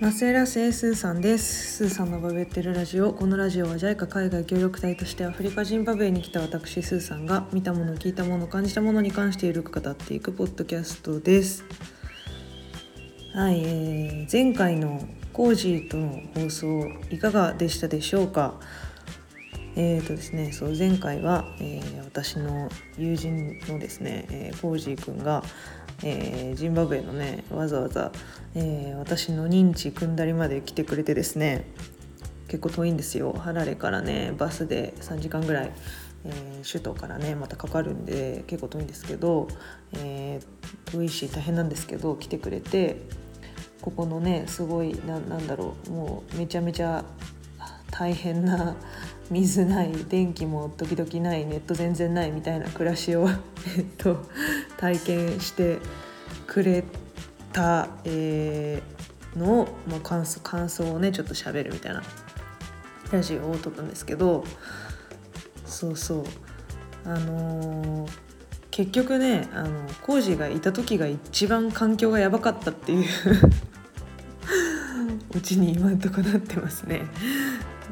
マセラセスーさんです。スーさんのバベってるラジオこのラジオは JICA 海外協力隊としてアフリカジンバブエに来た私スーさんが見たもの聞いたもの感じたものに関してゆるく語っていくポッドキャストです。はい、えー、前回のコージーとの放送いかがでしたでしょうか？えーとですね、そう前回は、えー、私の友人のですね、えー、コージーくんが、えー、ジンバブエのねわざわざ、えー、私の認知組んだりまで来てくれてですね結構遠いんですよ。ハラレからねバスで3時間ぐらい、えー、首都からねまたかかるんで結構遠いんですけど、えー、遠いし大変なんですけど来てくれてここのねすごいななんだろうもうめちゃめちゃ大変な水ない電気も時々ないネット全然ないみたいな暮らしを えっと、体験してくれた、えー、のを、まあ、感想感想をねちょっと喋るみたいなラジオを撮ったんですけどそうそうあのー、結局ねあのコージがいた時が一番環境がやばかったっていう うちに今んとこなってますね。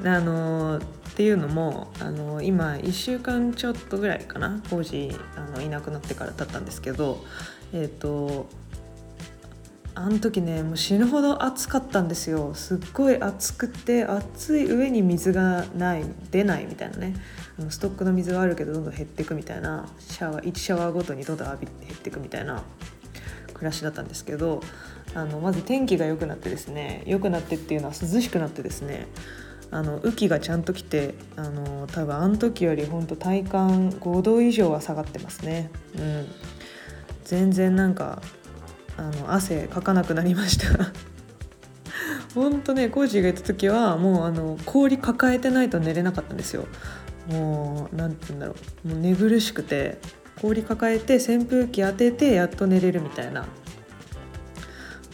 あのっていうのもあの今1週間ちょっとぐらいかな工事あのいなくなってから経ったんですけどえっ、ー、とあの時ねもう死ぬほど暑かったんですよ。すっごい暑くて暑い上に水がない出ないみたいなね。あのストックの水はあるけどどんどん減っていくみたいな。シャワー1シャワーごとにどんどん浴びて減っていくみたいな。暮らしだったんですけどあのまず天気が良くなってですね良くなってっていうのは涼しくなってですねあの雨季がちゃんと来てあの多分あの時より本当体感5度以上は下がってますね。うん、全然なんかあの汗かかなくなりました。本当ねコージーがいた時はもうあの氷抱えてないと寝れなかったんですよ。もう何て言うんだろう。もう寝苦しくて氷抱えて扇風機当ててやっと寝れるみたいな。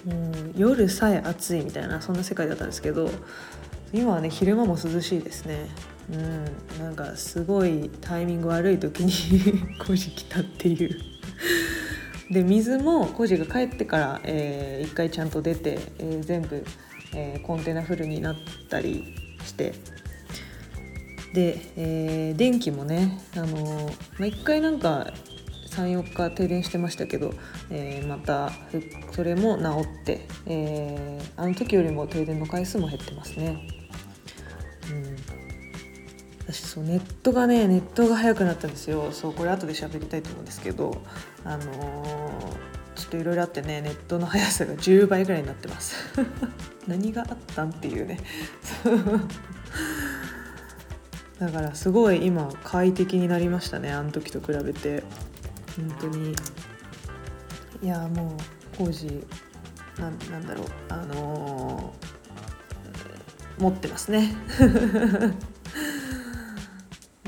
もう夜さえ暑いみたいなそんな世界だったんですけど今はね昼間も涼しいですね。うん。なんかすごいタイミング悪い時に コジ来たっていう。で水もコジが帰ってから、えー、1回ちゃんと出て、えー、全部、えー、コンテナフルになったりして。で、えー、電気もね、あのーまあ、1回なんか34日停電してましたけど、えー、またそれも治って、えー、あの時よりも停電の回数も減ってますね。私そうネットがねネットが早くなったんですよ。そうこれ後で喋りたいと思うんですけど。あのー、ちょっといろいろあってねネットの速さが10倍ぐらいになってます。何があったんっていうね。だからすごい今快適になりましたねあの時と比べて。本当に。いやもう工事なんなんだろうあのー、持ってますね。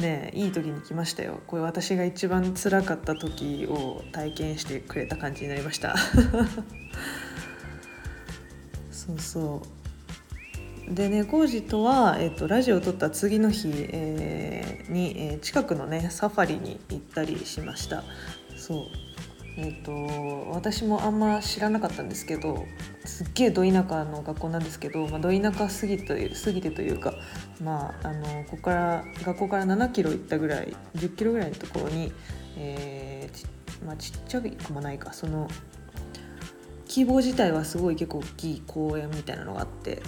ねいい時に来ましたよ。これ私が一番辛かった時を体験してくれた感じになりました。そうそう。でね工事とは、えーと、ラジオを撮った次の日、えー、に、えー、近くのねサファリに行ったりしました。そう。えーと、私もあんま知らなかったんですけどすっげえど田舎の学校なんですけど、まあ、ど田舎すぎてすぎてというか、まあ、あのここから学校から7キロ行ったぐらい10キロぐらいのところに、えーちまあ、ちっちゃくもないかその規模自体はすごい結構大きい公園みたいなのがあって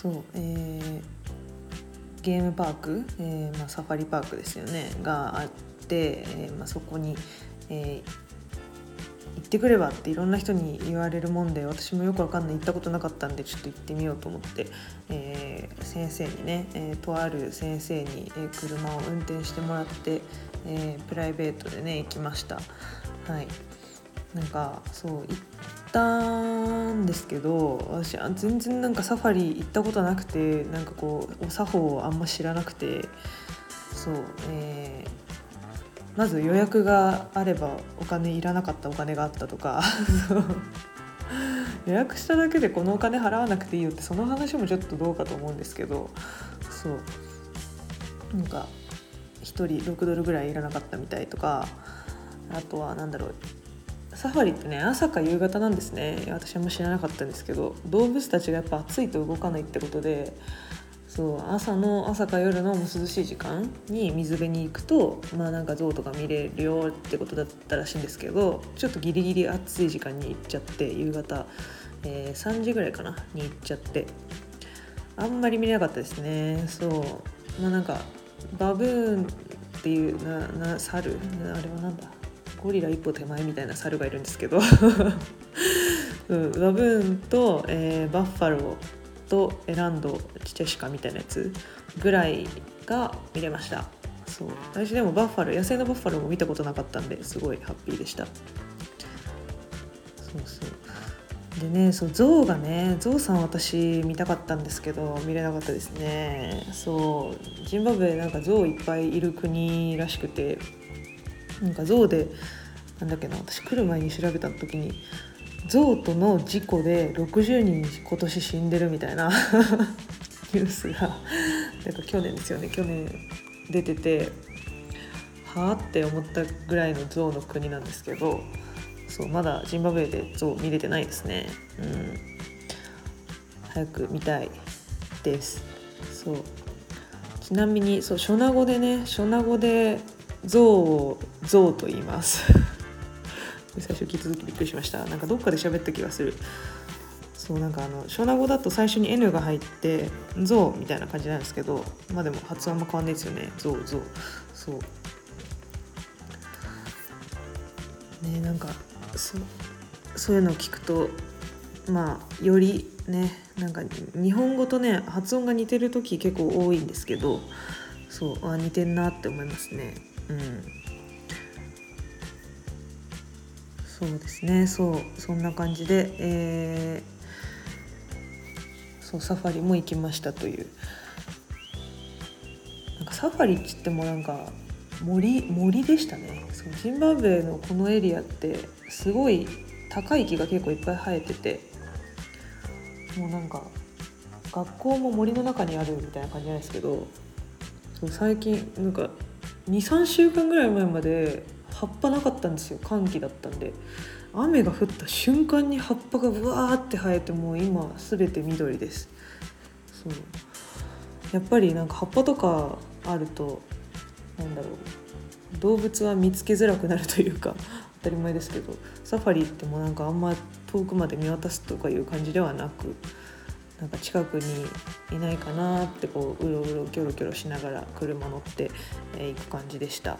そうえー、ゲームパーク、えーまあ、サファリパークですよねがあって、えーまあ、そこにえー、行ってくればっていろんな人に言われるもんで私もよくわかんない行ったことなかったんでちょっと行ってみようと思って、えー、先生にね、えー、とある先生に、え車を運転してもらって、えプライベートでね行きました。はい。なんかそう行ったんですけど私全然なんかサファリ行ったことなくてなんかこうお作法をあんま知らなくてそうえーまず予約があればお金いらなかったお金があったとか。予約しただけでこのお金払わなくていいよってその話もちょっとどうかと思うんですけど。そう。なんか1人6ドルぐらいいらなかったみたいとか。あとは何だろう。サファリってね朝か夕方なんですね。私はも知らなかったんですけど。動物たちがやっぱ暑いと動かないってことで。そう朝の朝か夜のもう涼しい時間に水辺に行くとまあなんか象とか見れるよってことだったらしいんですけどちょっとギリギリ暑い時間に行っちゃって夕方、えー、3時ぐらいかなに行っちゃって。あんまり見れなかったですね。そう。まあなんかバブーンっていうなな猿？あれはなんだ？ゴリラ一歩手前みたいな猿がいるんですけど、うん、バブーンと、えー、バッファロー。とエランドチチェシカみたいなやつぐらいが見れました。そう。私でもバッファロー野生のバッファローも見たことなかったんですごいハッピーでした。そうそう。でねそう象がね象さん私見たかったんですけど見れなかったですね。そう。ジンバブエなんか象いっぱいいる国らしくて。なんか象でなんだっけな私来る前に調べた時にゾウとの事故で60人今年死んでるみたいな ニュースがなんか去年ですよね。去年出ててはあって思ったぐらいのゾウの国なんですけどそうまだジンバブエでゾウ見れてないですね。うん。早く見たいです。そう。ちなみにそうショナ語でねショナ語でゾウをゾウと言います。最初聞いた時びっくりしました。なんかどっかで喋った気がする。そうなんかあのショナ語だと最初に N が入って「ゾウ」みたいな感じなんですけどまあでも発音も変わんないですよね「ゾウゾウ」そう。ねなんかそそういうのを聞くとまあよりねなんか日本語とね発音が似てる時結構多いんですけどそうあ似てんなって思いますね。うん。そうですね。そうそんな感じで、えー、そうサファリも行きましたという。なんかサファリっつってもなんか森森でしたね。そうジンバブエのこのエリアってすごい高い木が結構いっぱい生えててもうなんか学校も森の中にあるみたいな感じなんですけどそう最近なんか23週間ぐらい前まで葉っぱなかったんですよ寒気だったんで。雨が降った瞬間に葉っぱがぶわーって生えてもう今全て緑です。そう。やっぱりなんか葉っぱとかあるとなんだろう。動物は見つけづらくなるというか 当たり前ですけどサファリってもなんかあんま遠くまで見渡すとかいう感じではなくなんか近くにいないかなってこううろうろキョロキョロしながら車乗ってい、えく感じでした。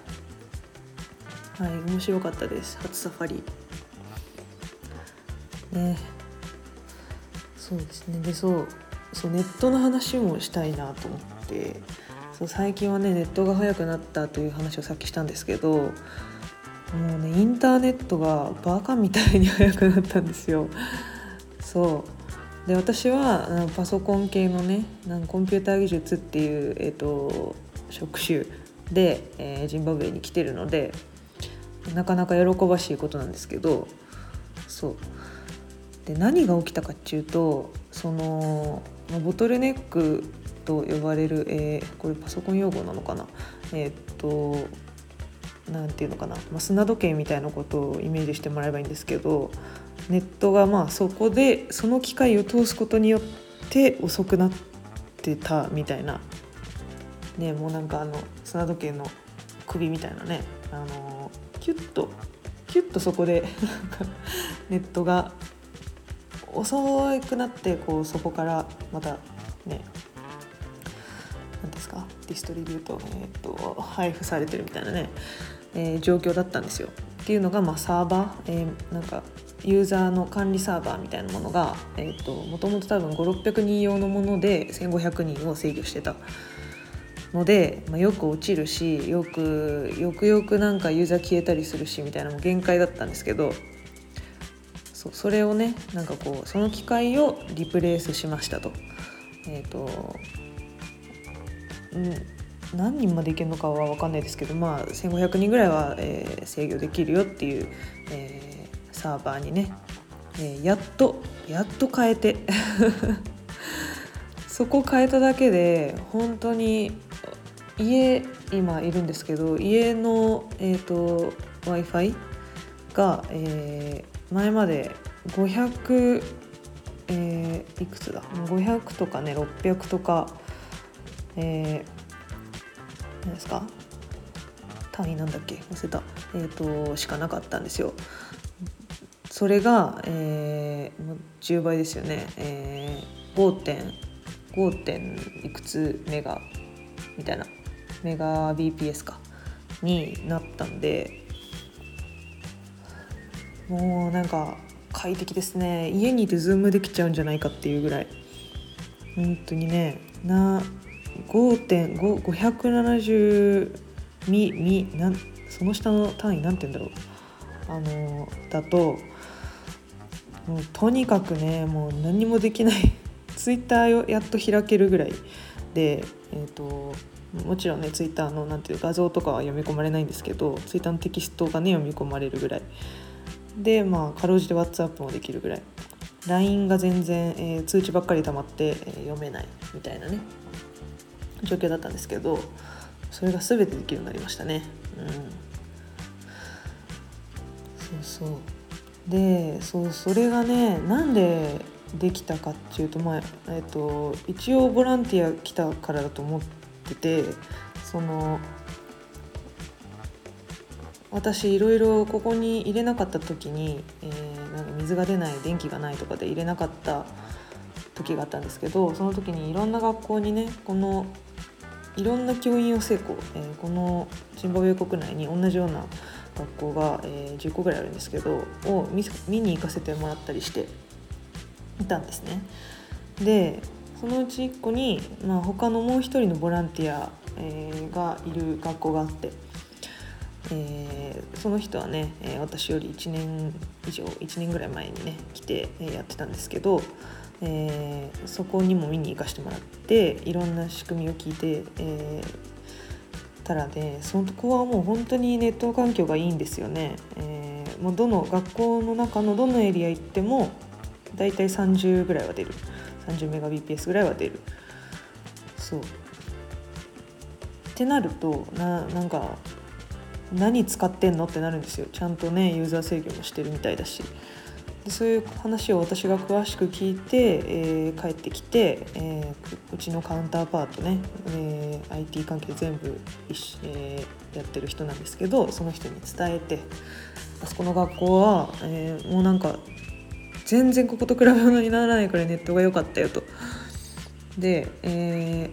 はい面白かったです初サファリ。ね。そうですね。でそうそうネットの話もしたいなと思って。そう最近はねネットが速くなったという話をさっきしたんですけどもうねインターネットがバカみたいに速くなったんですよ。そう。で私はパソコン系のねなんコンピューター技術っていう、えーと、職種で、えー、ジンバブエに来てるのでなかなか喜ばしいことなんですけどそう。で何が起きたかっていうとそのボトルネックと呼ばれる、えー、これパソコン用語なのかな？えー、っと何て言うのかな、まあ、砂時計みたいなことをイメージしてもらえばいいんですけどネットがまあそこでその機械を通すことによって遅くなってたみたいな。ねもうなんかあの砂時計の首みたいなねあのキュッとキュッとそこでネットが遅くなってこうそこからまたね何ですかディストリビュート,、えーと、配布されてるみたいなね、えー、状況だったんですよ。っていうのが、まあ、サーバー、えー、なんかユーザーの管理サーバーみたいなものがもともと多分5600人用のもので1500人を制御してたので、まあ、よく落ちるしよくよくよくなんかユーザー消えたりするしみたいなも限界だったんですけどそそれをねなんかこうその機械をリプレイスしましたと。え、ー、とうん何人までいけるのかは分かんないですけど、まあ、1500人ぐらいは、えー、制御できるよっていう、えー、サーバーにね、えー、やっとやっと変えて そこ変えただけで本当に家今いるんですけど家の、えーと、w i f i が、えー、前まで500、えー、いくつだ？500とかね600とか、えー、何ですか？単位なんだっけ？忘れた、えーと、しかなかったんですよ。それが、えー、10倍ですよね、えー、5.5. 点いくつメガみたいな。メガ BPS かになったんでもうなんか快適ですね。家にいてズームできちゃうんじゃないかっていうぐらい。本当にねな5.570ミミなんその下の単位なんて言うんだろう。あのだともうとにかくねもう何もできない。ツイッターをやっと開けるぐらいでえっ、ー、ともちろんねツイッターのなんていう画像とかは読み込まれないんですけどツイッターのテキストがね読み込まれるぐらい。でまあかろうじて WhatsApp もできるぐらい。LINE が全然、えー、通知ばっかり溜まって、えー、読めないみたいなね状況だったんですけどそれが全てできるようになりましたね。うん。そうそう。でそうそれがねなんでできたかっていうと,、まあえーと、一応ボランティア来たからだと思っててその私いろいろここに入れなかった時に、えー、なんか水が出ない電気がないとかで入れなかった時があったんですけどその時にいろんな学校にねこのいろんな教員を成功、えー、このジンバブエ国内に同じような学校が、えー、10個ぐらいあるんですけどを見に行かせてもらったりしていたんですね。でそのうち1個に、まあ、他のもう一人のボランティア、え、がいる学校があって、えー、その人はね、え、私より1年以上1年ぐらい前にね来て、え、やってたんですけど、え、そこにも見に行かせてもらっていろんな仕組みを聞いて、えー、たらねそこはもう本当にネット環境がいいんですよね。えー、もうどの学校の中のどのエリア行ってもだいたい30ぐらいは出る30メガ BPS ぐらいは出る。そう。ってなるとななんか何使ってんのってなるんですよ。ちゃんとねユーザー制御もしてるみたいだし。でそういう話を私が詳しく聞いて、えー、帰ってきて、えー、うちのカウンターパートね、えー、IT 関係全部、えー、やってる人なんですけどその人に伝えてあそこの学校は、えー、もうなんか全然ここと比べ物にならないくらいネットが良かったよと。で、え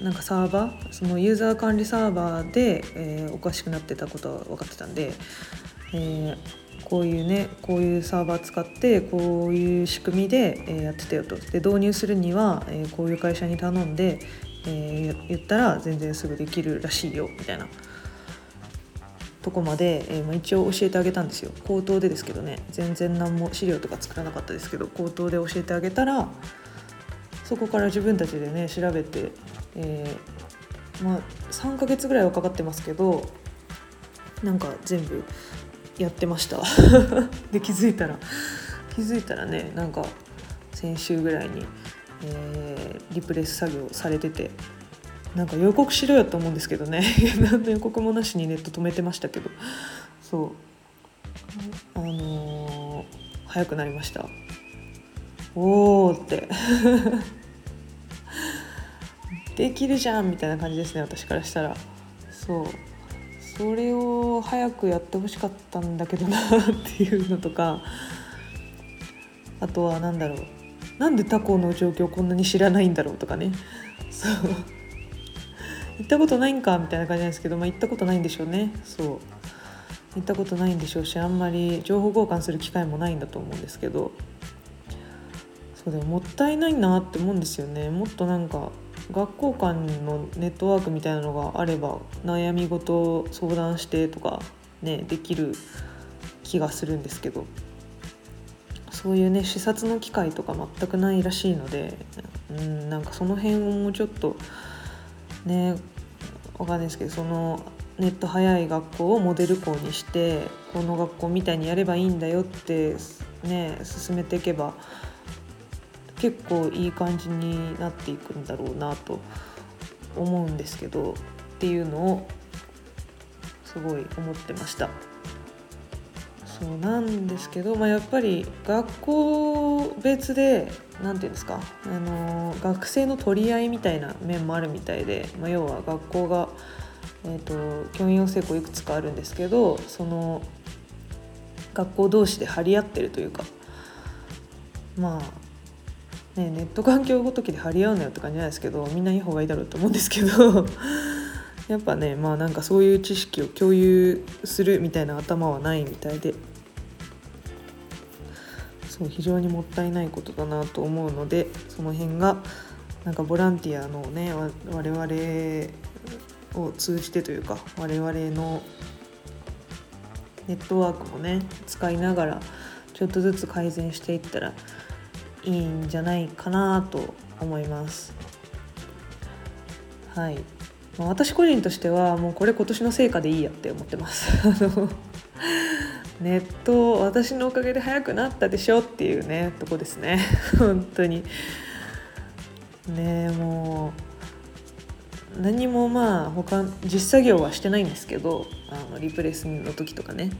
ー、なんかサーバーそのユーザー管理サーバーで、えー、おかしくなってたことは分かってたんで、えー、こういうねこういうサーバー使ってこういう仕組みで、え、やってたよとで導入するには、え、こういう会社に頼んで、え、言ったら全然すぐできるらしいよみたいな。とこまで、えー、まあ、一応教えてあげたんですよ。口頭でですけどね。全然何も資料とか作らなかったですけど口頭で教えてあげたらそこから自分たちでね調べて、えー、まあ、3ヶ月ぐらいはかかってますけどなんか全部やってました。で気づいたら気づいたらねなんか先週ぐらいに、えー、リプレス作業されててなんか予告しろよと思うんですけどね。何の予告もなしにネット止めてましたけど。そう。あのー、早くなりました。おーって。できるじゃんみたいな感じですね私からしたら。そう。それを早くやってほしかったんだけどなっていうのとか。あとは何だろう。なんでタコの状況こんなに知らないんだろうとかね。そう。行ったことないんかみたいな感じなんですけど、まあ、行ったことないんでしょうね。そう。行ったことないんでしょうしあんまり情報交換する機会もないんだと思うんですけど。そうでももったいないなって思うんですよね。もっとなんか学校間のネットワークみたいなのがあれば悩み事を相談してとかねできる気がするんですけど。そういうね視察の機会とか全くないらしいのでうんなんかその辺をもうちょっとねわかんないですけどそのネット早い学校をモデル校にしてこの学校みたいにやればいいんだよってね進めていけば結構いい感じになっていくんだろうなと思うんですけどっていうのをすごい思ってました。そうなんですけど、まあ、やっぱり学校別で何て言うんですかあの学生の取り合いみたいな面もあるみたいで、まあ、要は学校が、えーと、教員養成校いくつかあるんですけどその学校同士で張り合ってるというかまあねネット環境ごときで張り合うなよって感じなんですけどみんないい方がいいだろうと思うんですけどやっぱねまあなんかそういう知識を共有するみたいな頭はないみたいでそう非常にもったいないことだなと思うのでその辺がなんかボランティアのね我々を通じてというか我々のネットワークもね使いながらちょっとずつ改善していったらいいんじゃないかなと思います。はいまあ、私個人としてはもうこれ今年の成果でいいやって思ってます。ネット私のおかげで早くなったでしょっていうねとこですね。本当に。ねもう何もまあ他実作業はしてないんですけどあのリプレイスの時とかね。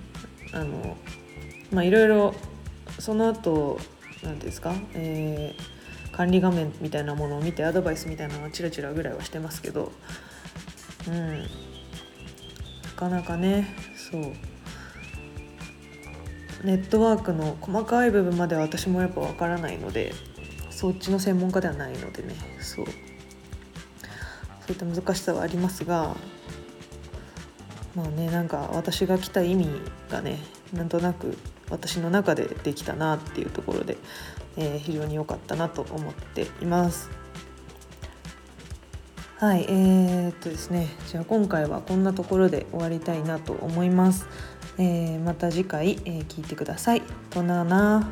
あのまあいろいろその後何ですか、えー、管理画面みたいなものを見てアドバイスみたいなのはチラチラぐらいはしてますけどうん。なかなかねそう。ネットワークの細かい部分までは私もやっぱ分からないのでそっちの専門家ではないのでねそう。そういった難しさはありますがまあねなんか私が来た意味がねなんとなく私の中でできたなっていうところで、えー、非常に良かったなと思っています。はい、えー、っとですね、じゃあ今回はこんなところで終わりたいなと思います。えー、また次回、えー、聞いてください。となな。